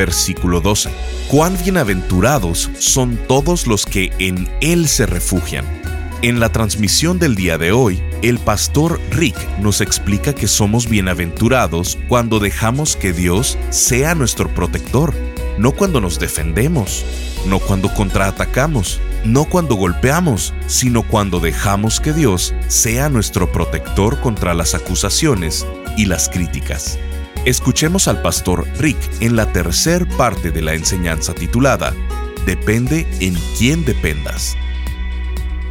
versículo 12. Cuán bienaventurados son todos los que en Él se refugian. En la transmisión del día de hoy, el pastor Rick nos explica que somos bienaventurados cuando dejamos que Dios sea nuestro protector, no cuando nos defendemos, no cuando contraatacamos, no cuando golpeamos, sino cuando dejamos que Dios sea nuestro protector contra las acusaciones y las críticas. Escuchemos al pastor Rick en la tercer parte de la enseñanza titulada Depende en quién dependas.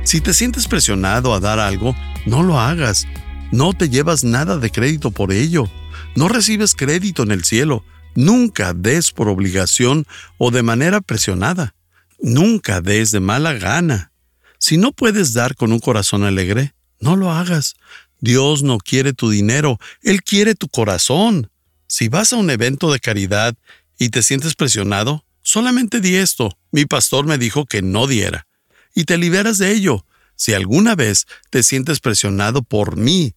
Si te sientes presionado a dar algo, no lo hagas. No te llevas nada de crédito por ello. No recibes crédito en el cielo. Nunca des por obligación o de manera presionada. Nunca des de mala gana. Si no puedes dar con un corazón alegre, no lo hagas. Dios no quiere tu dinero, Él quiere tu corazón. Si vas a un evento de caridad y te sientes presionado, solamente di esto. Mi pastor me dijo que no diera. Y te liberas de ello. Si alguna vez te sientes presionado por mí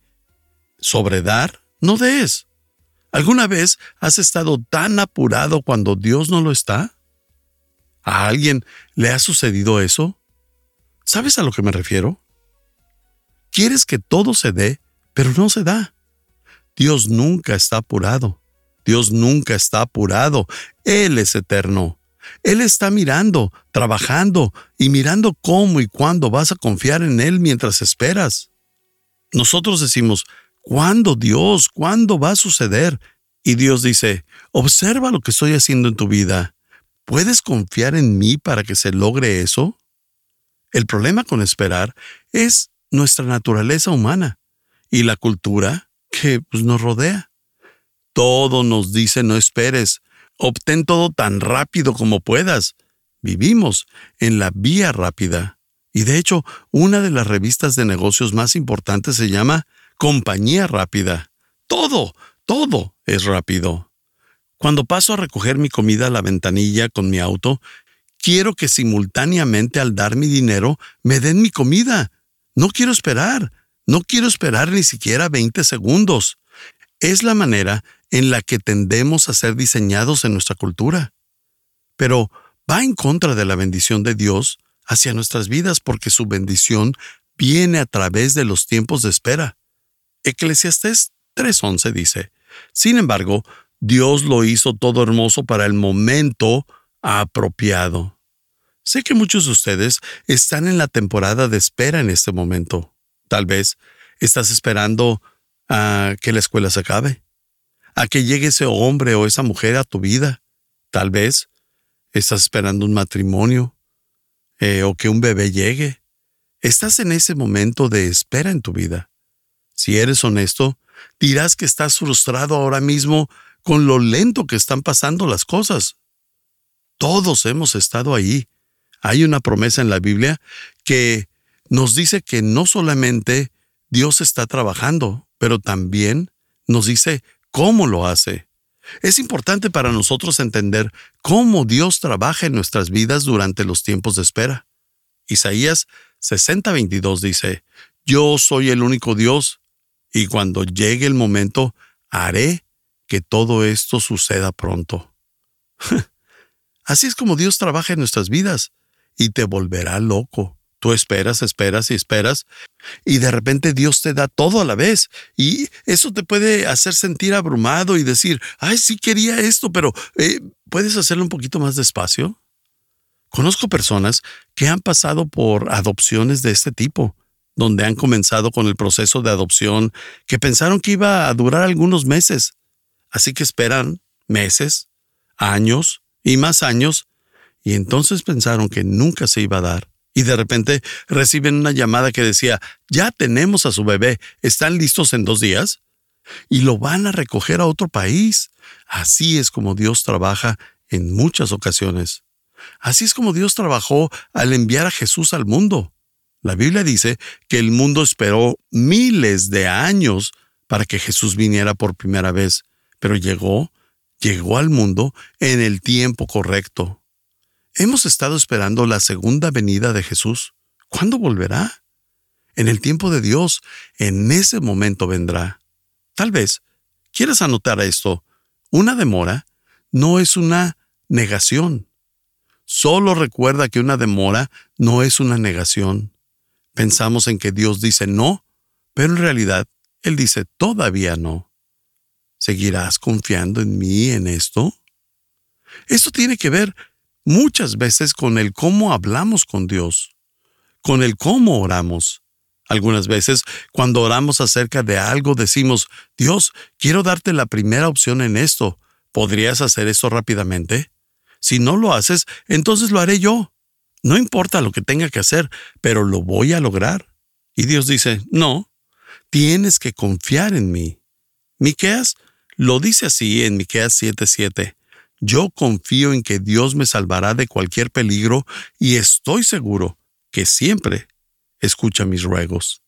sobre dar, no des. ¿Alguna vez has estado tan apurado cuando Dios no lo está? ¿A alguien le ha sucedido eso? ¿Sabes a lo que me refiero? Quieres que todo se dé, pero no se da. Dios nunca está apurado. Dios nunca está apurado. Él es eterno. Él está mirando, trabajando y mirando cómo y cuándo vas a confiar en Él mientras esperas. Nosotros decimos, ¿cuándo Dios? ¿Cuándo va a suceder? Y Dios dice, observa lo que estoy haciendo en tu vida. ¿Puedes confiar en mí para que se logre eso? El problema con esperar es nuestra naturaleza humana y la cultura que pues, nos rodea. Todo nos dice no esperes, obtén todo tan rápido como puedas. Vivimos en la vía rápida. Y de hecho, una de las revistas de negocios más importantes se llama Compañía Rápida. Todo, todo es rápido. Cuando paso a recoger mi comida a la ventanilla con mi auto, quiero que simultáneamente al dar mi dinero me den mi comida. No quiero esperar. No quiero esperar ni siquiera 20 segundos. Es la manera en la que tendemos a ser diseñados en nuestra cultura. Pero va en contra de la bendición de Dios hacia nuestras vidas porque su bendición viene a través de los tiempos de espera. Eclesiastés 3.11 dice, Sin embargo, Dios lo hizo todo hermoso para el momento apropiado. Sé que muchos de ustedes están en la temporada de espera en este momento. Tal vez estás esperando a que la escuela se acabe a que llegue ese hombre o esa mujer a tu vida. Tal vez estás esperando un matrimonio eh, o que un bebé llegue. Estás en ese momento de espera en tu vida. Si eres honesto, dirás que estás frustrado ahora mismo con lo lento que están pasando las cosas. Todos hemos estado ahí. Hay una promesa en la Biblia que nos dice que no solamente Dios está trabajando, pero también nos dice cómo lo hace. Es importante para nosotros entender cómo Dios trabaja en nuestras vidas durante los tiempos de espera. Isaías 60:22 dice, Yo soy el único Dios, y cuando llegue el momento, haré que todo esto suceda pronto. Así es como Dios trabaja en nuestras vidas, y te volverá loco. Tú esperas, esperas y esperas y de repente Dios te da todo a la vez y eso te puede hacer sentir abrumado y decir, ay, sí quería esto, pero eh, ¿puedes hacerlo un poquito más despacio? Conozco personas que han pasado por adopciones de este tipo, donde han comenzado con el proceso de adopción que pensaron que iba a durar algunos meses, así que esperan meses, años y más años, y entonces pensaron que nunca se iba a dar y de repente reciben una llamada que decía, ya tenemos a su bebé, ¿están listos en dos días? Y lo van a recoger a otro país. Así es como Dios trabaja en muchas ocasiones. Así es como Dios trabajó al enviar a Jesús al mundo. La Biblia dice que el mundo esperó miles de años para que Jesús viniera por primera vez, pero llegó, llegó al mundo en el tiempo correcto. Hemos estado esperando la segunda venida de Jesús. ¿Cuándo volverá? En el tiempo de Dios, en ese momento vendrá. Tal vez quieras anotar esto. Una demora no es una negación. Solo recuerda que una demora no es una negación. Pensamos en que Dios dice no, pero en realidad Él dice todavía no. ¿Seguirás confiando en mí en esto? Esto tiene que ver muchas veces con el cómo hablamos con Dios, con el cómo oramos. Algunas veces, cuando oramos acerca de algo, decimos, Dios, quiero darte la primera opción en esto. ¿Podrías hacer esto rápidamente? Si no lo haces, entonces lo haré yo. No importa lo que tenga que hacer, pero lo voy a lograr. Y Dios dice, no, tienes que confiar en mí. Miqueas lo dice así en Miqueas 7:7. Yo confío en que Dios me salvará de cualquier peligro y estoy seguro que siempre escucha mis ruegos.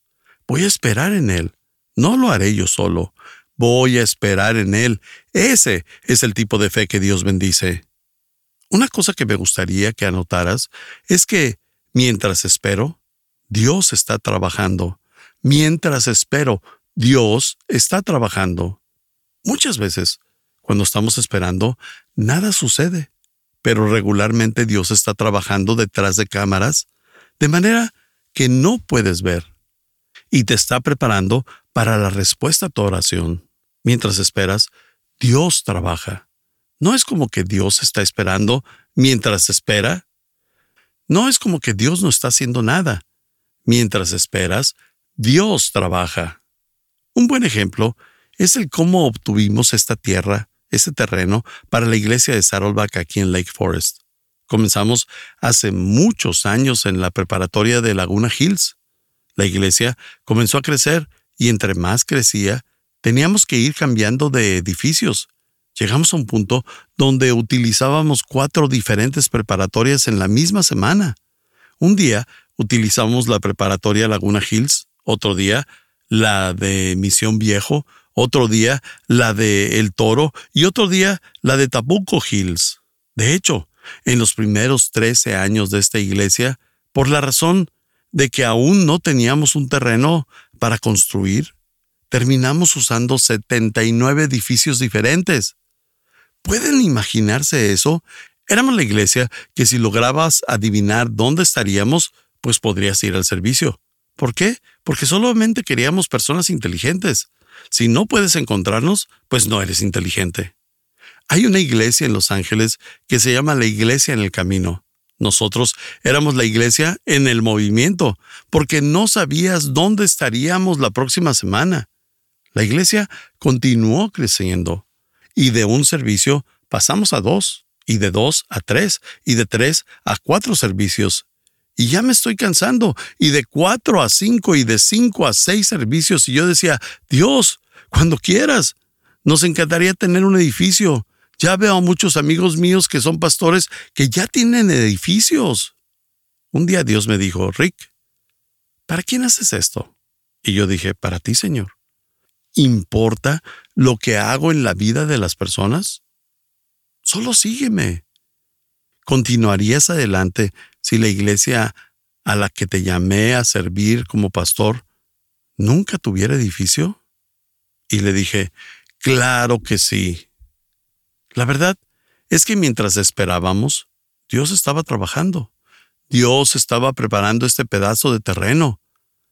Voy a esperar en Él. No lo haré yo solo. Voy a esperar en Él. Ese es el tipo de fe que Dios bendice. Una cosa que me gustaría que anotaras es que mientras espero, Dios está trabajando. Mientras espero, Dios está trabajando. Muchas veces, cuando estamos esperando, nada sucede, pero regularmente Dios está trabajando detrás de cámaras, de manera que no puedes ver, y te está preparando para la respuesta a tu oración. Mientras esperas, Dios trabaja. No es como que Dios está esperando mientras espera. No es como que Dios no está haciendo nada. Mientras esperas, Dios trabaja. Un buen ejemplo es el cómo obtuvimos esta tierra, este terreno, para la iglesia de Saddleback aquí en Lake Forest. Comenzamos hace muchos años en la preparatoria de Laguna Hills. La iglesia comenzó a crecer y entre más crecía, teníamos que ir cambiando de edificios llegamos a un punto donde utilizábamos cuatro diferentes preparatorias en la misma semana. Un día utilizamos la preparatoria Laguna Hills, otro día la de Misión Viejo, otro día la de El Toro y otro día la de Tabuco Hills. De hecho, en los primeros 13 años de esta iglesia, por la razón de que aún no teníamos un terreno para construir, terminamos usando 79 edificios diferentes. ¿Pueden imaginarse eso? Éramos la iglesia que si lograbas adivinar dónde estaríamos, pues podrías ir al servicio. ¿Por qué? Porque solamente queríamos personas inteligentes. Si no puedes encontrarnos, pues no eres inteligente. Hay una iglesia en Los Ángeles que se llama la Iglesia en el Camino. Nosotros éramos la iglesia en el movimiento, porque no sabías dónde estaríamos la próxima semana. La iglesia continuó creciendo y de un servicio pasamos a dos, y de dos a tres, y de tres a cuatro servicios. Y ya me estoy cansando, y de cuatro a cinco, y de cinco a seis servicios. Y yo decía, Dios, cuando quieras, nos encantaría tener un edificio. Ya veo a muchos amigos míos que son pastores que ya tienen edificios. Un día Dios me dijo, Rick, ¿para quién haces esto? Y yo dije, para ti, Señor importa lo que hago en la vida de las personas? Solo sígueme. ¿Continuarías adelante si la iglesia a la que te llamé a servir como pastor nunca tuviera edificio? Y le dije, claro que sí. La verdad es que mientras esperábamos, Dios estaba trabajando. Dios estaba preparando este pedazo de terreno.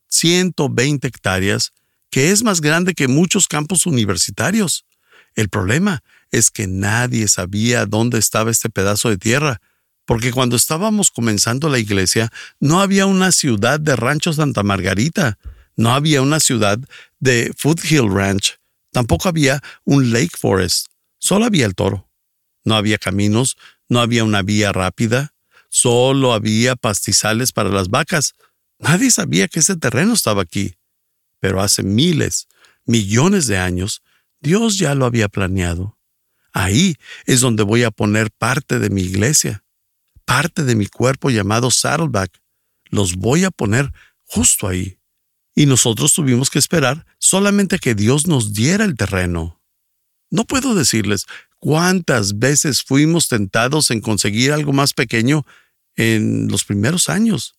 120 hectáreas que es más grande que muchos campos universitarios. El problema es que nadie sabía dónde estaba este pedazo de tierra, porque cuando estábamos comenzando la iglesia no había una ciudad de Rancho Santa Margarita, no había una ciudad de Foothill Ranch, tampoco había un Lake Forest, solo había el toro. No había caminos, no había una vía rápida, solo había pastizales para las vacas. Nadie sabía que ese terreno estaba aquí pero hace miles, millones de años, Dios ya lo había planeado. Ahí es donde voy a poner parte de mi iglesia, parte de mi cuerpo llamado Saddleback. Los voy a poner justo ahí. Y nosotros tuvimos que esperar solamente que Dios nos diera el terreno. No puedo decirles cuántas veces fuimos tentados en conseguir algo más pequeño en los primeros años.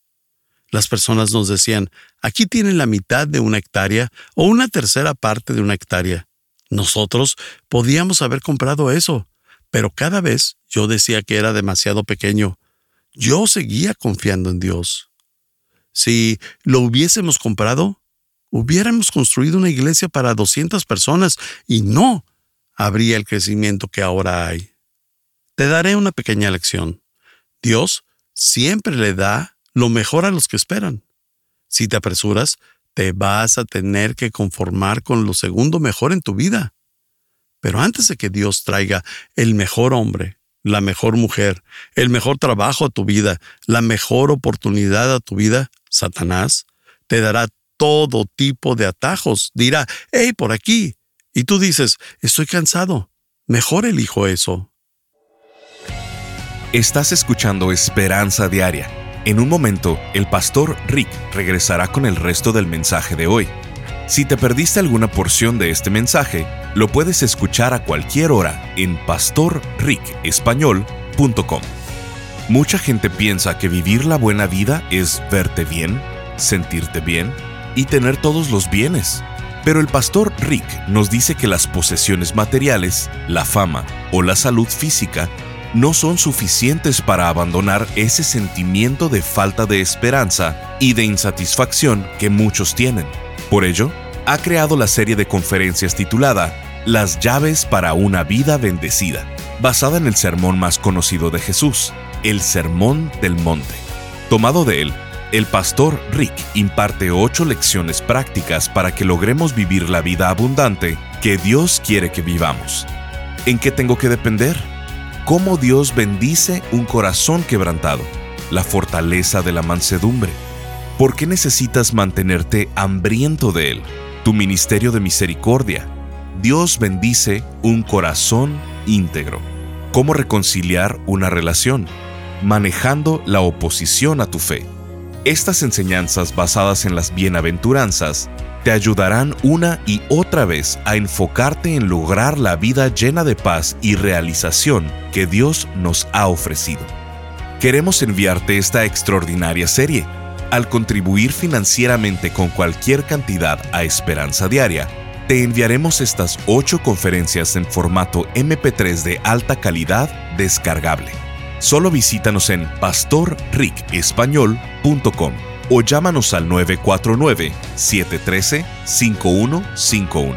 Las personas nos decían, aquí tienen la mitad de una hectárea o una tercera parte de una hectárea. Nosotros podíamos haber comprado eso, pero cada vez yo decía que era demasiado pequeño. Yo seguía confiando en Dios. Si lo hubiésemos comprado, hubiéramos construido una iglesia para 200 personas y no habría el crecimiento que ahora hay. Te daré una pequeña lección. Dios siempre le da lo mejor a los que esperan. Si te apresuras, te vas a tener que conformar con lo segundo mejor en tu vida. Pero antes de que Dios traiga el mejor hombre, la mejor mujer, el mejor trabajo a tu vida, la mejor oportunidad a tu vida, Satanás te dará todo tipo de atajos. Dirá, hey, por aquí. Y tú dices, estoy cansado. Mejor elijo eso. Estás escuchando Esperanza Diaria en un momento, el pastor Rick regresará con el resto del mensaje de hoy. Si te perdiste alguna porción de este mensaje, lo puedes escuchar a cualquier hora en pastorricespañol.com. Mucha gente piensa que vivir la buena vida es verte bien, sentirte bien y tener todos los bienes. Pero el pastor Rick nos dice que las posesiones materiales, la fama o la salud física no son suficientes para abandonar ese sentimiento de falta de esperanza y de insatisfacción que muchos tienen. Por ello, ha creado la serie de conferencias titulada Las llaves para una vida bendecida, basada en el sermón más conocido de Jesús, el Sermón del Monte. Tomado de él, el pastor Rick imparte ocho lecciones prácticas para que logremos vivir la vida abundante que Dios quiere que vivamos. ¿En qué tengo que depender? cómo Dios bendice un corazón quebrantado, la fortaleza de la mansedumbre. ¿Por qué necesitas mantenerte hambriento de Él? Tu ministerio de misericordia. Dios bendice un corazón íntegro. ¿Cómo reconciliar una relación? Manejando la oposición a tu fe. Estas enseñanzas basadas en las bienaventuranzas te ayudarán una y otra vez a enfocarte en lograr la vida llena de paz y realización que Dios nos ha ofrecido. Queremos enviarte esta extraordinaria serie. Al contribuir financieramente con cualquier cantidad a Esperanza Diaria, te enviaremos estas ocho conferencias en formato MP3 de alta calidad descargable. Solo visítanos en pastorricespañol.com o llámanos al 949-713-5151.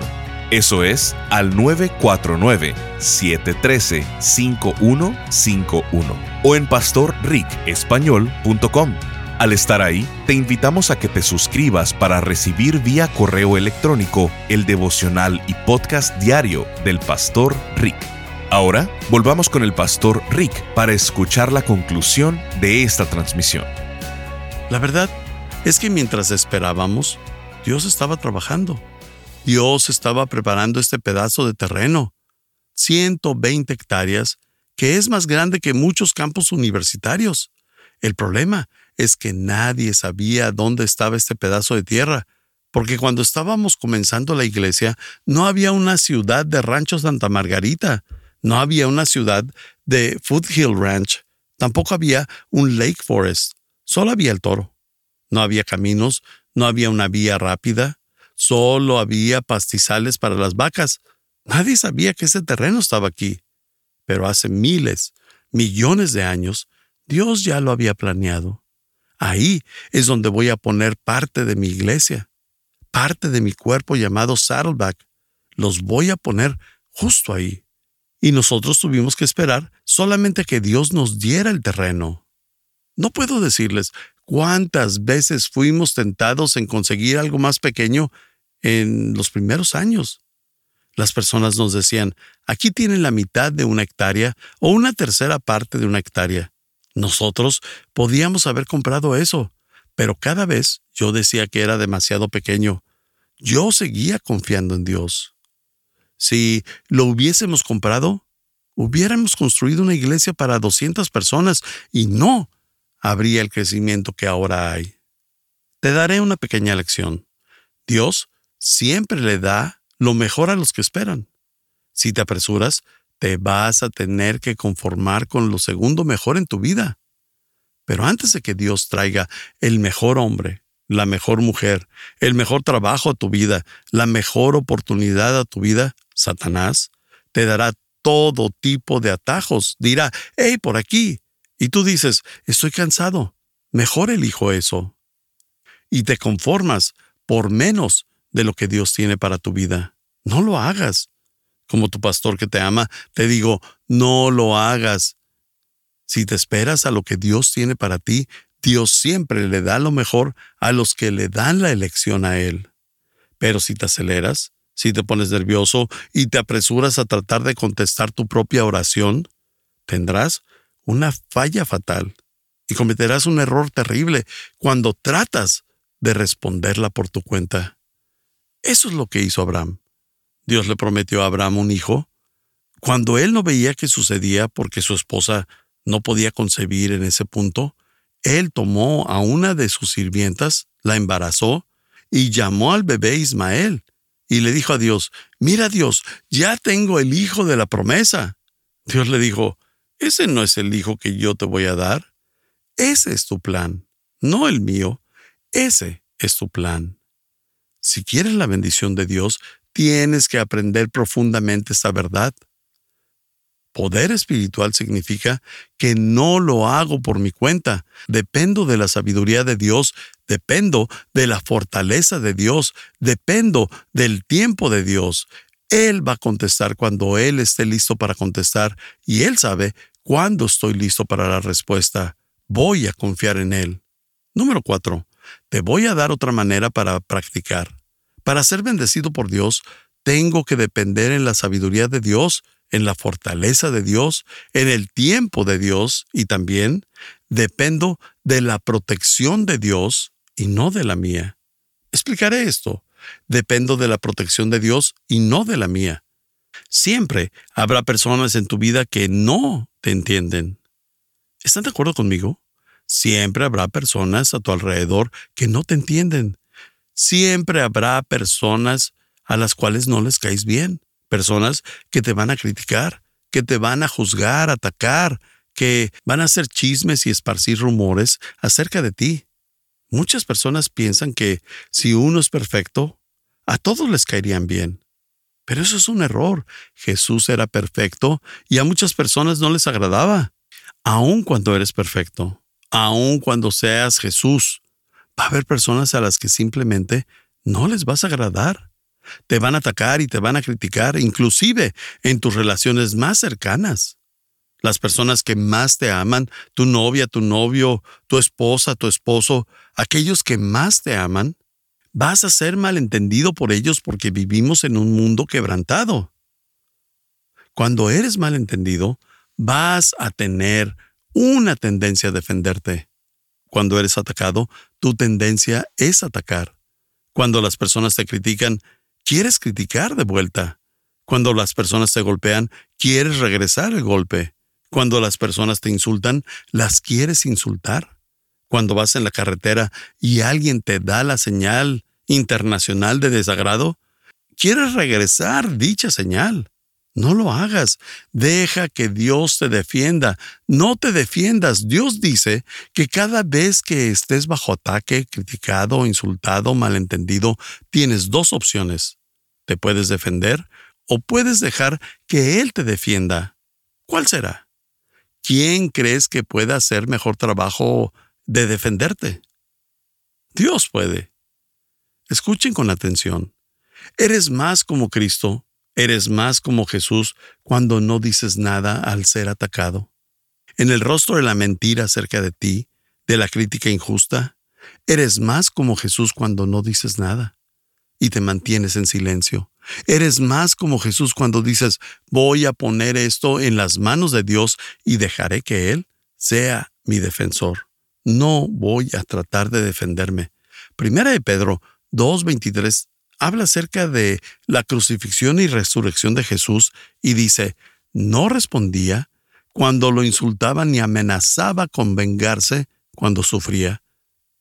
Eso es al 949-713-5151 o en pastorricespañol.com. Al estar ahí, te invitamos a que te suscribas para recibir vía correo electrónico el devocional y podcast diario del Pastor Rick. Ahora, volvamos con el Pastor Rick para escuchar la conclusión de esta transmisión. La verdad es que mientras esperábamos, Dios estaba trabajando. Dios estaba preparando este pedazo de terreno, 120 hectáreas, que es más grande que muchos campos universitarios. El problema es que nadie sabía dónde estaba este pedazo de tierra, porque cuando estábamos comenzando la iglesia no había una ciudad de Rancho Santa Margarita, no había una ciudad de Foothill Ranch, tampoco había un Lake Forest, Solo había el toro. No había caminos, no había una vía rápida, solo había pastizales para las vacas. Nadie sabía que ese terreno estaba aquí. Pero hace miles, millones de años, Dios ya lo había planeado. Ahí es donde voy a poner parte de mi iglesia, parte de mi cuerpo llamado Saddleback. Los voy a poner justo ahí. Y nosotros tuvimos que esperar solamente que Dios nos diera el terreno. No puedo decirles cuántas veces fuimos tentados en conseguir algo más pequeño en los primeros años. Las personas nos decían, aquí tienen la mitad de una hectárea o una tercera parte de una hectárea. Nosotros podíamos haber comprado eso, pero cada vez yo decía que era demasiado pequeño. Yo seguía confiando en Dios. Si lo hubiésemos comprado, hubiéramos construido una iglesia para 200 personas y no habría el crecimiento que ahora hay. Te daré una pequeña lección. Dios siempre le da lo mejor a los que esperan. Si te apresuras, te vas a tener que conformar con lo segundo mejor en tu vida. Pero antes de que Dios traiga el mejor hombre, la mejor mujer, el mejor trabajo a tu vida, la mejor oportunidad a tu vida, Satanás te dará todo tipo de atajos. Dirá, hey, por aquí. Y tú dices, estoy cansado. Mejor elijo eso. Y te conformas por menos de lo que Dios tiene para tu vida. No lo hagas. Como tu pastor que te ama, te digo, no lo hagas. Si te esperas a lo que Dios tiene para ti, Dios siempre le da lo mejor a los que le dan la elección a Él. Pero si te aceleras, si te pones nervioso y te apresuras a tratar de contestar tu propia oración, tendrás una falla fatal y cometerás un error terrible cuando tratas de responderla por tu cuenta. Eso es lo que hizo Abraham. Dios le prometió a Abraham un hijo. Cuando él no veía que sucedía porque su esposa no podía concebir en ese punto, él tomó a una de sus sirvientas, la embarazó y llamó al bebé Ismael y le dijo a Dios, mira Dios, ya tengo el hijo de la promesa. Dios le dijo, ese no es el hijo que yo te voy a dar. Ese es tu plan, no el mío. Ese es tu plan. Si quieres la bendición de Dios, tienes que aprender profundamente esta verdad. Poder espiritual significa que no lo hago por mi cuenta. Dependo de la sabiduría de Dios, dependo de la fortaleza de Dios, dependo del tiempo de Dios. Él va a contestar cuando Él esté listo para contestar y Él sabe cuándo estoy listo para la respuesta. Voy a confiar en Él. Número cuatro. Te voy a dar otra manera para practicar. Para ser bendecido por Dios, tengo que depender en la sabiduría de Dios en la fortaleza de Dios, en el tiempo de Dios y también dependo de la protección de Dios y no de la mía. Explicaré esto. Dependo de la protección de Dios y no de la mía. Siempre habrá personas en tu vida que no te entienden. ¿Están de acuerdo conmigo? Siempre habrá personas a tu alrededor que no te entienden. Siempre habrá personas a las cuales no les caes bien personas que te van a criticar, que te van a juzgar, atacar, que van a hacer chismes y esparcir rumores acerca de ti. Muchas personas piensan que si uno es perfecto, a todos les caerían bien. Pero eso es un error. Jesús era perfecto y a muchas personas no les agradaba. Aun cuando eres perfecto, aun cuando seas Jesús, va a haber personas a las que simplemente no les vas a agradar. Te van a atacar y te van a criticar, inclusive en tus relaciones más cercanas. Las personas que más te aman, tu novia, tu novio, tu esposa, tu esposo, aquellos que más te aman, vas a ser malentendido por ellos porque vivimos en un mundo quebrantado. Cuando eres malentendido, vas a tener una tendencia a defenderte. Cuando eres atacado, tu tendencia es atacar. Cuando las personas te critican, quieres criticar de vuelta. Cuando las personas te golpean, quieres regresar el golpe. Cuando las personas te insultan, las quieres insultar. Cuando vas en la carretera y alguien te da la señal internacional de desagrado, quieres regresar dicha señal. No lo hagas. Deja que Dios te defienda. No te defiendas. Dios dice que cada vez que estés bajo ataque, criticado, insultado, malentendido, tienes dos opciones te puedes defender o puedes dejar que Él te defienda. ¿Cuál será? ¿Quién crees que pueda hacer mejor trabajo de defenderte? Dios puede. Escuchen con atención. Eres más como Cristo, eres más como Jesús cuando no dices nada al ser atacado. En el rostro de la mentira acerca de ti, de la crítica injusta, eres más como Jesús cuando no dices nada y te mantienes en silencio. Eres más como Jesús cuando dices, voy a poner esto en las manos de Dios y dejaré que Él sea mi defensor. No voy a tratar de defenderme. Primera de Pedro 2.23 habla acerca de la crucifixión y resurrección de Jesús y dice, no respondía cuando lo insultaba ni amenazaba con vengarse cuando sufría.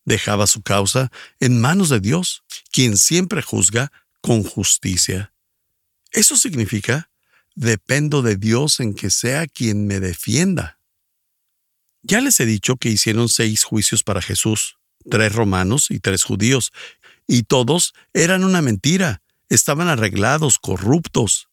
Dejaba su causa en manos de Dios, quien siempre juzga con justicia. Eso significa, dependo de Dios en que sea quien me defienda. Ya les he dicho que hicieron seis juicios para Jesús, tres romanos y tres judíos, y todos eran una mentira, estaban arreglados, corruptos.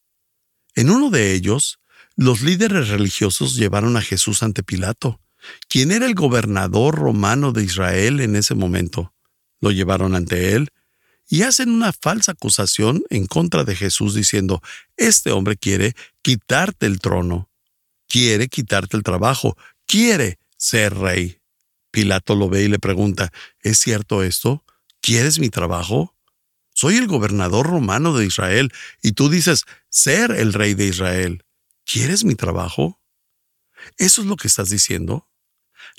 En uno de ellos, los líderes religiosos llevaron a Jesús ante Pilato, quien era el gobernador romano de Israel en ese momento. Lo llevaron ante él y hacen una falsa acusación en contra de Jesús diciendo, este hombre quiere quitarte el trono, quiere quitarte el trabajo, quiere ser rey. Pilato lo ve y le pregunta, ¿es cierto esto? ¿Quieres mi trabajo? Soy el gobernador romano de Israel y tú dices ser el rey de Israel. ¿Quieres mi trabajo? ¿Eso es lo que estás diciendo?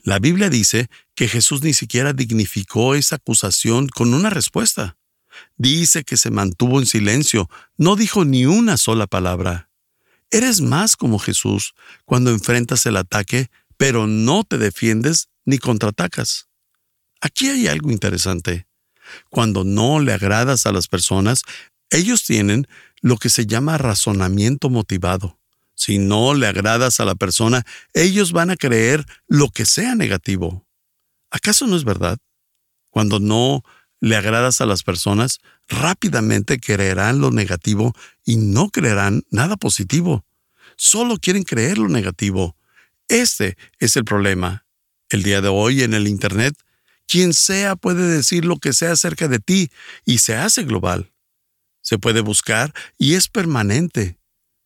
La Biblia dice que Jesús ni siquiera dignificó esa acusación con una respuesta. Dice que se mantuvo en silencio, no dijo ni una sola palabra. Eres más como Jesús cuando enfrentas el ataque, pero no te defiendes ni contraatacas. Aquí hay algo interesante. Cuando no le agradas a las personas, ellos tienen lo que se llama razonamiento motivado. Si no le agradas a la persona, ellos van a creer lo que sea negativo. ¿Acaso no es verdad? Cuando no le agradas a las personas, rápidamente creerán lo negativo y no creerán nada positivo. Solo quieren creer lo negativo. Este es el problema. El día de hoy en el Internet, quien sea puede decir lo que sea acerca de ti y se hace global. Se puede buscar y es permanente.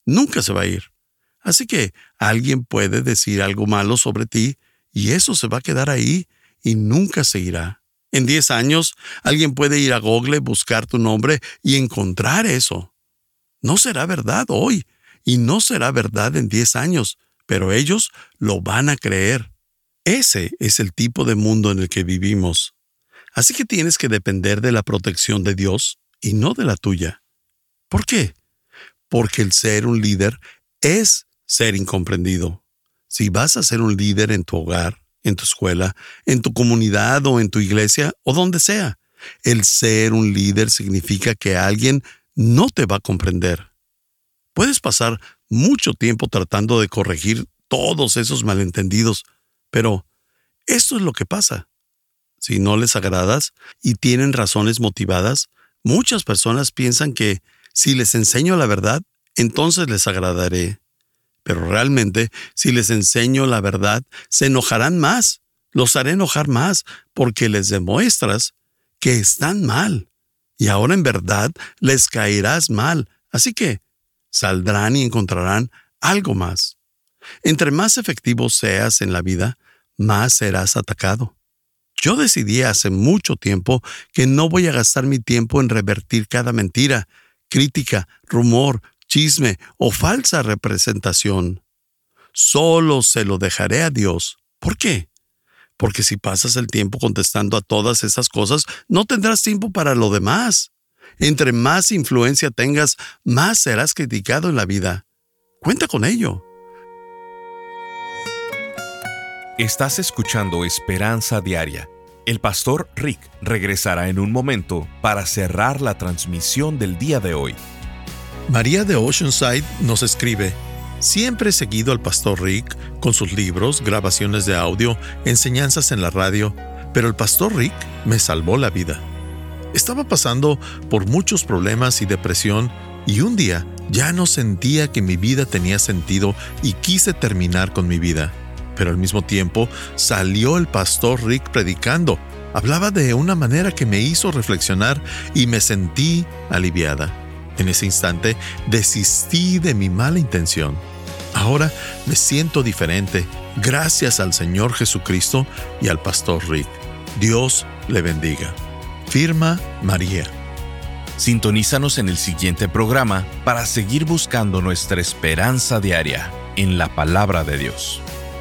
Nunca se va a ir. Así que alguien puede decir algo malo sobre ti y eso se va a quedar ahí y nunca se irá. En 10 años, alguien puede ir a Google, buscar tu nombre y encontrar eso. No será verdad hoy y no será verdad en 10 años, pero ellos lo van a creer. Ese es el tipo de mundo en el que vivimos. Así que tienes que depender de la protección de Dios y no de la tuya. ¿Por qué? Porque el ser un líder es ser incomprendido. Si vas a ser un líder en tu hogar, en tu escuela, en tu comunidad o en tu iglesia o donde sea, el ser un líder significa que alguien no te va a comprender. Puedes pasar mucho tiempo tratando de corregir todos esos malentendidos, pero esto es lo que pasa. Si no les agradas y tienen razones motivadas, muchas personas piensan que si les enseño la verdad, entonces les agradaré. Pero realmente, si les enseño la verdad, se enojarán más, los haré enojar más, porque les demuestras que están mal. Y ahora en verdad les caerás mal. Así que saldrán y encontrarán algo más. Entre más efectivo seas en la vida, más serás atacado. Yo decidí hace mucho tiempo que no voy a gastar mi tiempo en revertir cada mentira, crítica, rumor, chisme o falsa representación. Solo se lo dejaré a Dios. ¿Por qué? Porque si pasas el tiempo contestando a todas esas cosas, no tendrás tiempo para lo demás. Entre más influencia tengas, más serás criticado en la vida. Cuenta con ello. Estás escuchando Esperanza Diaria. El pastor Rick regresará en un momento para cerrar la transmisión del día de hoy. María de Oceanside nos escribe, Siempre he seguido al pastor Rick con sus libros, grabaciones de audio, enseñanzas en la radio, pero el pastor Rick me salvó la vida. Estaba pasando por muchos problemas y depresión y un día ya no sentía que mi vida tenía sentido y quise terminar con mi vida. Pero al mismo tiempo salió el pastor Rick predicando. Hablaba de una manera que me hizo reflexionar y me sentí aliviada. En ese instante desistí de mi mala intención. Ahora me siento diferente gracias al Señor Jesucristo y al Pastor Rick. Dios le bendiga. Firma María. Sintonízanos en el siguiente programa para seguir buscando nuestra esperanza diaria en la palabra de Dios.